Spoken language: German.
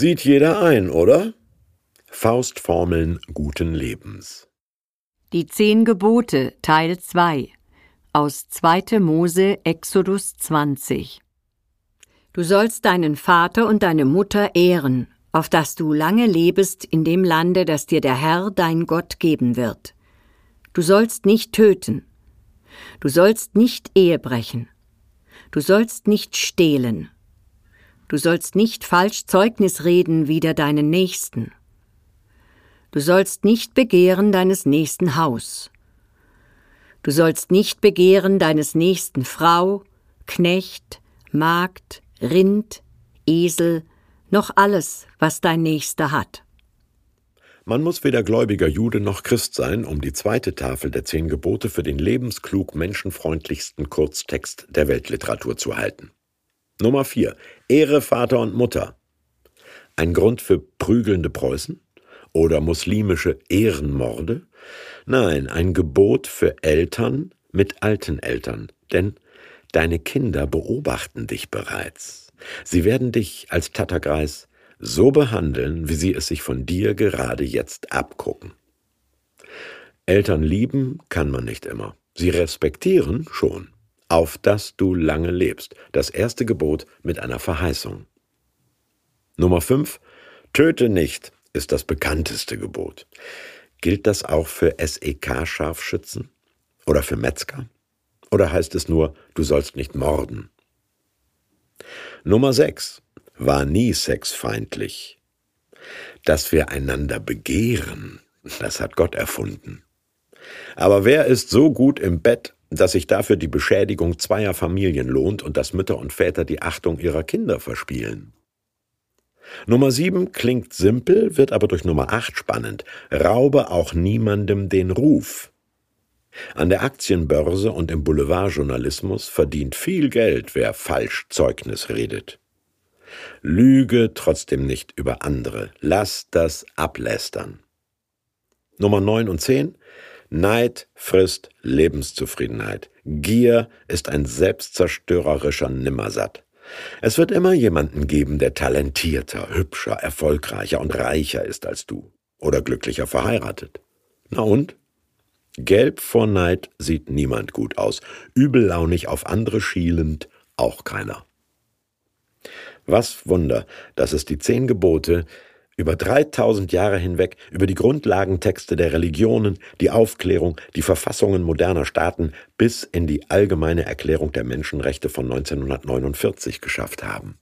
Sieht jeder ein, oder? Faustformeln guten Lebens. Die zehn Gebote Teil 2 aus 2. Mose Exodus 20 Du sollst deinen Vater und deine Mutter ehren, auf dass du lange lebest in dem Lande, das dir der Herr dein Gott geben wird. Du sollst nicht töten. Du sollst nicht Ehe brechen. Du sollst nicht stehlen. Du sollst nicht falsch Zeugnis reden wider deinen Nächsten. Du sollst nicht begehren deines nächsten Haus. Du sollst nicht begehren deines nächsten Frau, Knecht, Magd, Rind, Esel, noch alles, was dein Nächster hat. Man muss weder gläubiger Jude noch Christ sein, um die zweite Tafel der zehn Gebote für den lebensklug menschenfreundlichsten Kurztext der Weltliteratur zu halten. Nummer 4. Ehre Vater und Mutter. Ein Grund für prügelnde Preußen? Oder muslimische Ehrenmorde? Nein, ein Gebot für Eltern mit alten Eltern, denn deine Kinder beobachten dich bereits. Sie werden dich als Tattergreis so behandeln, wie sie es sich von dir gerade jetzt abgucken. Eltern lieben kann man nicht immer. Sie respektieren schon, auf dass du lange lebst. Das erste Gebot mit einer Verheißung. Nummer 5. Töte nicht ist das bekannteste Gebot. Gilt das auch für SEK-Scharfschützen? Oder für Metzger? Oder heißt es nur, du sollst nicht morden? Nummer 6 war nie sexfeindlich. Dass wir einander begehren, das hat Gott erfunden. Aber wer ist so gut im Bett, dass sich dafür die Beschädigung zweier Familien lohnt und dass Mütter und Väter die Achtung ihrer Kinder verspielen? Nummer 7 klingt simpel, wird aber durch Nummer 8 spannend. Raube auch niemandem den Ruf. An der Aktienbörse und im Boulevardjournalismus verdient viel Geld, wer falsch Zeugnis redet. Lüge trotzdem nicht über andere. Lass das ablästern. Nummer 9 und 10. Neid frisst Lebenszufriedenheit. Gier ist ein selbstzerstörerischer Nimmersatt. Es wird immer jemanden geben, der talentierter, hübscher, erfolgreicher und reicher ist als du. Oder glücklicher verheiratet. Na und? Gelb vor Neid sieht niemand gut aus. Übellaunig auf andere schielend auch keiner. Was Wunder, dass es die zehn Gebote über 3000 Jahre hinweg über die Grundlagentexte der Religionen, die Aufklärung, die Verfassungen moderner Staaten bis in die allgemeine Erklärung der Menschenrechte von 1949 geschafft haben.